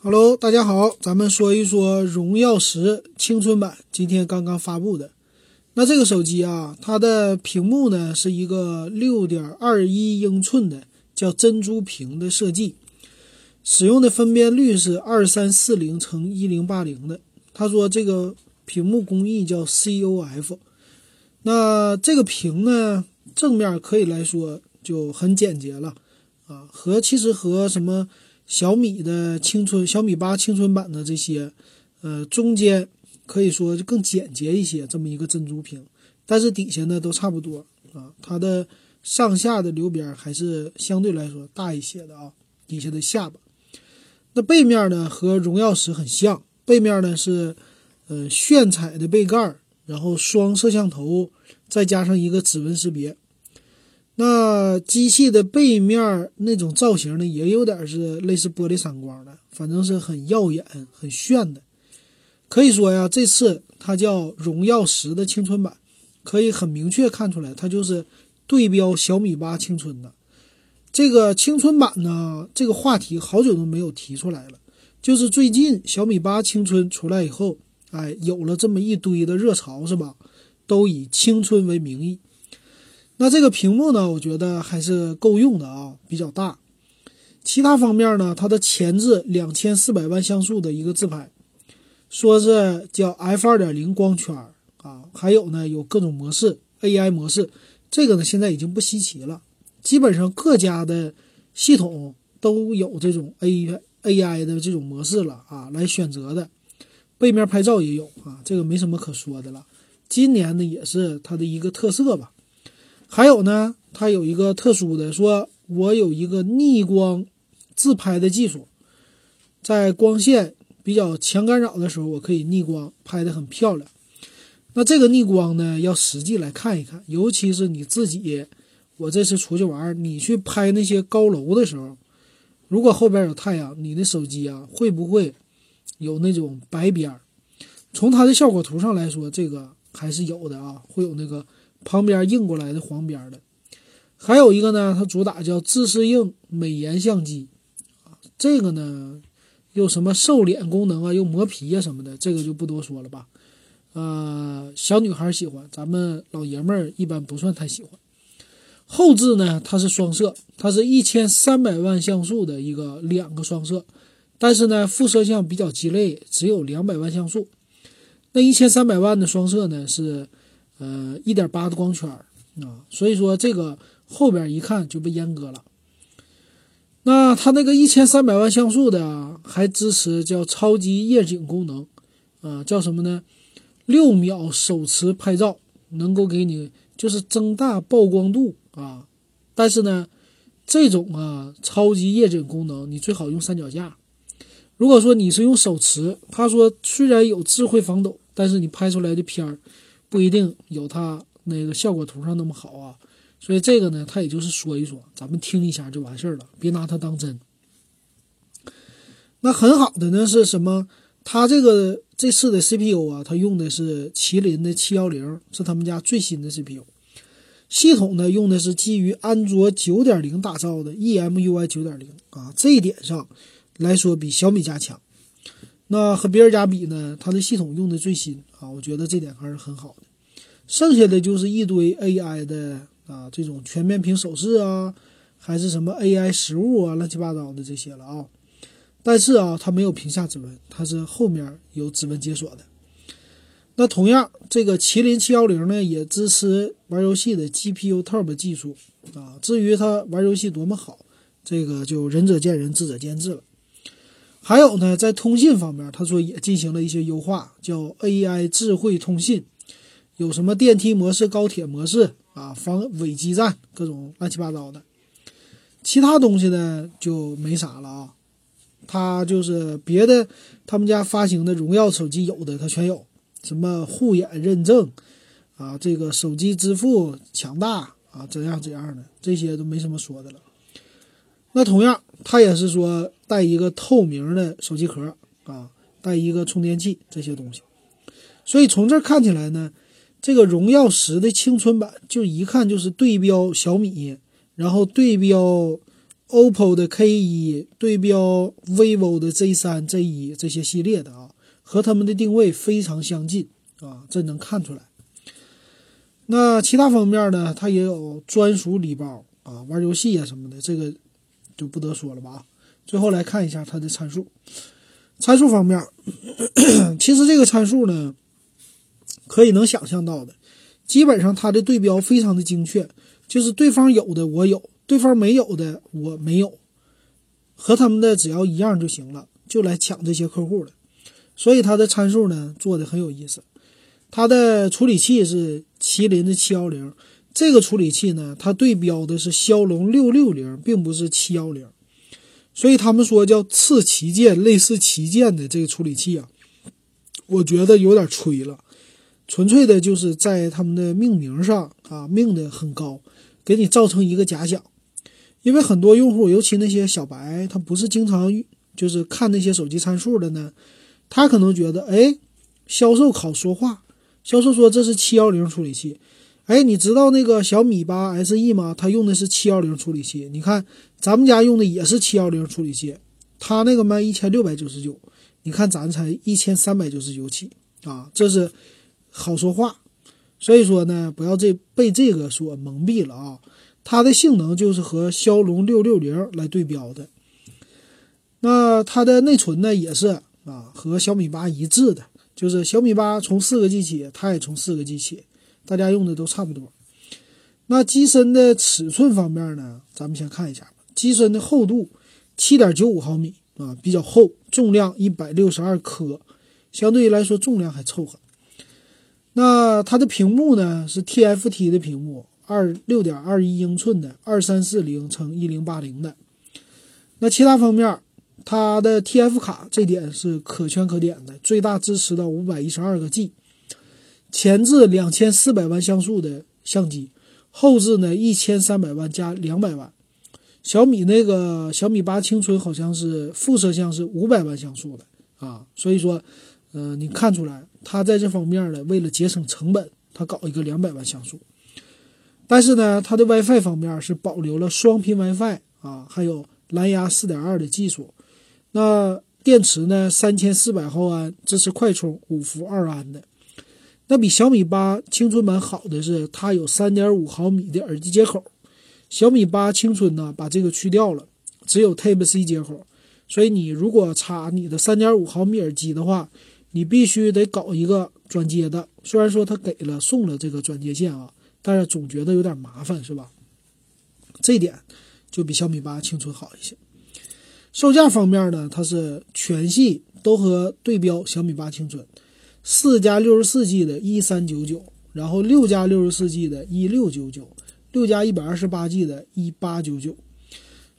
Hello，大家好，咱们说一说荣耀十青春版，今天刚刚发布的。那这个手机啊，它的屏幕呢是一个六点二一英寸的，叫珍珠屏的设计，使用的分辨率是二三四零乘一零八零的。他说这个屏幕工艺叫 COF。那这个屏呢，正面可以来说就很简洁了啊，和其实和什么。小米的青春，小米八青春版的这些，呃，中间可以说就更简洁一些，这么一个珍珠屏，但是底下呢都差不多啊。它的上下的留边还是相对来说大一些的啊，底下的下巴。那背面呢和荣耀十很像，背面呢是呃炫彩的背盖，然后双摄像头，再加上一个指纹识别。那机器的背面那种造型呢，也有点是类似玻璃闪光的，反正是很耀眼、很炫的。可以说呀，这次它叫荣耀十的青春版，可以很明确看出来，它就是对标小米八青春的。这个青春版呢，这个话题好久都没有提出来了，就是最近小米八青春出来以后，哎，有了这么一堆的热潮，是吧？都以青春为名义。那这个屏幕呢，我觉得还是够用的啊，比较大。其他方面呢，它的前置两千四百万像素的一个自拍，说是叫 F 二点零光圈啊，还有呢有各种模式，AI 模式，这个呢现在已经不稀奇了，基本上各家的系统都有这种 A AI 的这种模式了啊，来选择的。背面拍照也有啊，这个没什么可说的了。今年呢也是它的一个特色吧。还有呢，它有一个特殊的，说我有一个逆光自拍的技术，在光线比较强干扰的时候，我可以逆光拍的很漂亮。那这个逆光呢，要实际来看一看，尤其是你自己，我这次出去玩，你去拍那些高楼的时候，如果后边有太阳，你的手机啊会不会有那种白边儿？从它的效果图上来说，这个还是有的啊，会有那个。旁边印过来的黄边的，还有一个呢，它主打叫自适应美颜相机，这个呢又什么瘦脸功能啊，又磨皮啊什么的，这个就不多说了吧。呃，小女孩喜欢，咱们老爷们儿一般不算太喜欢。后置呢，它是双摄，它是一千三百万像素的一个两个双摄，但是呢，副摄像比较鸡肋，只有两百万像素。那一千三百万的双摄呢是。呃，一点八的光圈啊，所以说这个后边一看就被阉割了。那它那个一千三百万像素的还支持叫超级夜景功能，啊，叫什么呢？六秒手持拍照能够给你就是增大曝光度啊。但是呢，这种啊超级夜景功能你最好用三脚架。如果说你是用手持，他说虽然有智慧防抖，但是你拍出来的片儿。不一定有它那个效果图上那么好啊，所以这个呢，它也就是说一说，咱们听一下就完事儿了，别拿它当真。那很好的呢是什么？它这个这次的 CPU 啊，它用的是麒麟的七幺零，是他们家最新的 CPU。系统呢用的是基于安卓九点零打造的 EMUI 九点零啊，这一点上来说比小米家强。那和别人家比呢？它的系统用的最新啊，我觉得这点还是很好的。剩下的就是一堆 AI 的啊，这种全面屏手势啊，还是什么 AI 实物啊，乱七八糟的这些了啊。但是啊，它没有屏下指纹，它是后面有指纹解锁的。那同样，这个麒麟七幺零呢，也支持玩游戏的 GPU Turbo 技术啊。至于它玩游戏多么好，这个就仁者见仁，智者见智了。还有呢，在通信方面，他说也进行了一些优化，叫 AI 智慧通信，有什么电梯模式、高铁模式啊，防伪基站，各种乱七八糟的。其他东西呢就没啥了啊，他就是别的他们家发行的荣耀手机有的它全有，什么护眼认证啊，这个手机支付强大啊，怎样怎样的，这些都没什么说的了。那同样，它也是说带一个透明的手机壳啊，带一个充电器这些东西。所以从这看起来呢，这个荣耀十的青春版就一看就是对标小米，然后对标 OPPO 的 K1 对标 vivo 的 Z3、Z1 这些系列的啊，和他们的定位非常相近啊，这能看出来。那其他方面呢，它也有专属礼包啊，玩游戏啊什么的，这个就不得说了吧。最后来看一下它的参数，参数方面，其实这个参数呢，可以能想象到的，基本上它的对标非常的精确，就是对方有的我有。对方没有的我没有，和他们的只要一样就行了，就来抢这些客户了。所以它的参数呢做的很有意思。它的处理器是麒麟的七幺零，这个处理器呢它对标的是骁龙六六零，并不是七幺零。所以他们说叫次旗舰，类似旗舰的这个处理器啊，我觉得有点吹了，纯粹的就是在他们的命名上啊命的很高，给你造成一个假想。因为很多用户，尤其那些小白，他不是经常就是看那些手机参数的呢，他可能觉得，哎，销售好说话，销售说这是七幺零处理器，哎，你知道那个小米八 SE 吗？它用的是七幺零处理器，你看咱们家用的也是七幺零处理器，它那个卖一千六百九十九，你看咱才一千三百九十九起啊，这是好说话，所以说呢，不要这被这个所蒙蔽了啊。它的性能就是和骁龙六六零来对标的，那它的内存呢也是啊和小米八一致的，就是小米八从四个 G 起，它也从四个 G 起，大家用的都差不多。那机身的尺寸方面呢，咱们先看一下吧。机身的厚度七点九五毫米啊，比较厚，重量一百六十二克，相对于来说重量还凑合。那它的屏幕呢是 TFT 的屏幕。二六点二一英寸的二三四零乘一零八零的，那其他方面，它的 TF 卡这点是可圈可点的，最大支持到五百一十二个 G，前置两千四百万像素的相机，后置呢一千三百万加两百万。小米那个小米八青春好像是副摄像是五百万像素的啊，所以说，嗯，你看出来它在这方面呢，为了节省成本，它搞一个两百万像素。但是呢，它的 WiFi 方面是保留了双频 WiFi 啊，还有蓝牙4.2的技术。那电池呢，三千四百毫安，支持快充，五伏二安的。那比小米八青春版好的是，它有三点五毫米的耳机接口。小米八青春呢，把这个去掉了，只有 Type C 接口。所以你如果插你的三点五毫米耳机的话，你必须得搞一个转接的。虽然说它给了送了这个转接线啊。但是总觉得有点麻烦，是吧？这点就比小米八青春好一些。售价方面呢，它是全系都和对标小米八青春，四加六十四 G 的一三九九，然后六加六十四 G 的一六九九，六加一百二十八 G 的一八九九。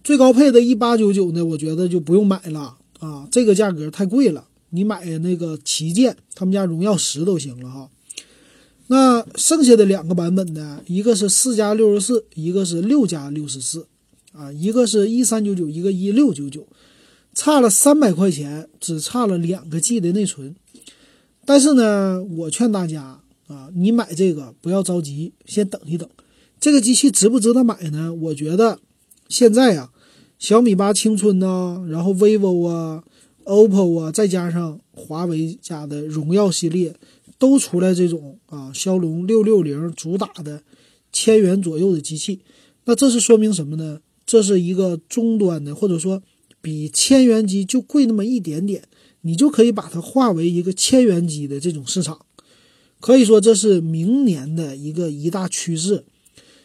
最高配的一八九九呢，我觉得就不用买了啊，这个价格太贵了。你买那个旗舰，他们家荣耀十都行了哈。那剩下的两个版本呢？一个是四加六十四，一个是六加六十四，啊，一个是一三九九，一个一六九九，差了三百块钱，只差了两个 G 的内存。但是呢，我劝大家啊，你买这个不要着急，先等一等。这个机器值不值得买呢？我觉得现在啊，小米八青春呐，然后 vivo 啊、OPPO 啊，再加上华为家的荣耀系列。都出来这种啊，骁龙六六零主打的千元左右的机器，那这是说明什么呢？这是一个中端的，或者说比千元机就贵那么一点点，你就可以把它化为一个千元机的这种市场，可以说这是明年的一个一大趋势。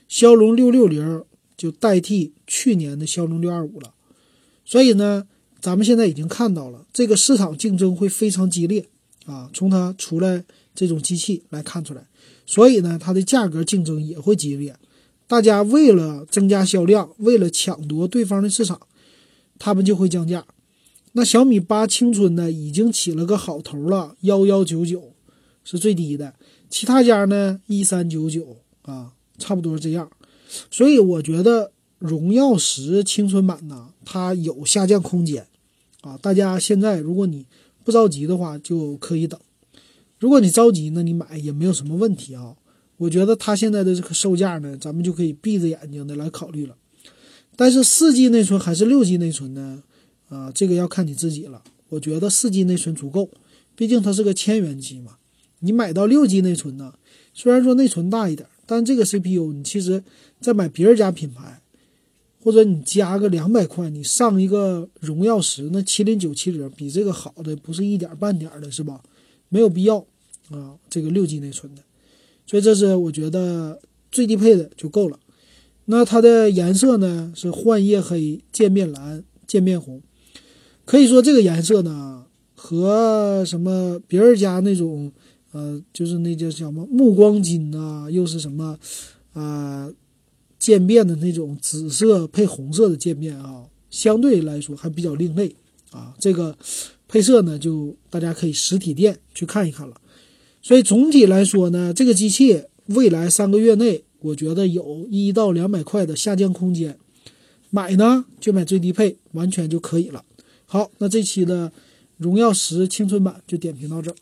骁龙六六零就代替去年的骁龙六二五了，所以呢，咱们现在已经看到了这个市场竞争会非常激烈啊，从它出来。这种机器来看出来，所以呢，它的价格竞争也会激烈。大家为了增加销量，为了抢夺对方的市场，他们就会降价。那小米八青春呢，已经起了个好头了，幺幺九九是最低的，其他家呢一三九九啊，差不多这样。所以我觉得荣耀十青春版呢，它有下降空间啊。大家现在如果你不着急的话，就可以等。如果你着急呢，你买也没有什么问题啊。我觉得它现在的这个售价呢，咱们就可以闭着眼睛的来考虑了。但是四 G 内存还是六 G 内存呢？啊，这个要看你自己了。我觉得四 G 内存足够，毕竟它是个千元机嘛。你买到六 G 内存呢，虽然说内存大一点，但这个 CPU 你其实再买别人家品牌，或者你加个两百块，你上一个荣耀十，那麒麟九七零比这个好的不是一点半点的，是吧？没有必要啊，这个六 G 内存的。所以这是我觉得最低配的就够了。那它的颜色呢是幻夜黑、渐变蓝、渐变红，可以说这个颜色呢和什么别人家那种呃，就是那叫什么暮光金呐，又是什么啊渐变的那种紫色配红色的渐变啊，相对来说还比较另类啊。这个配色呢，就大家可以实体店去看一看了。所以总体来说呢，这个机器未来三个月内。我觉得有一到两百块的下降空间，买呢就买最低配，完全就可以了。好，那这期的荣耀十青春版就点评到这儿。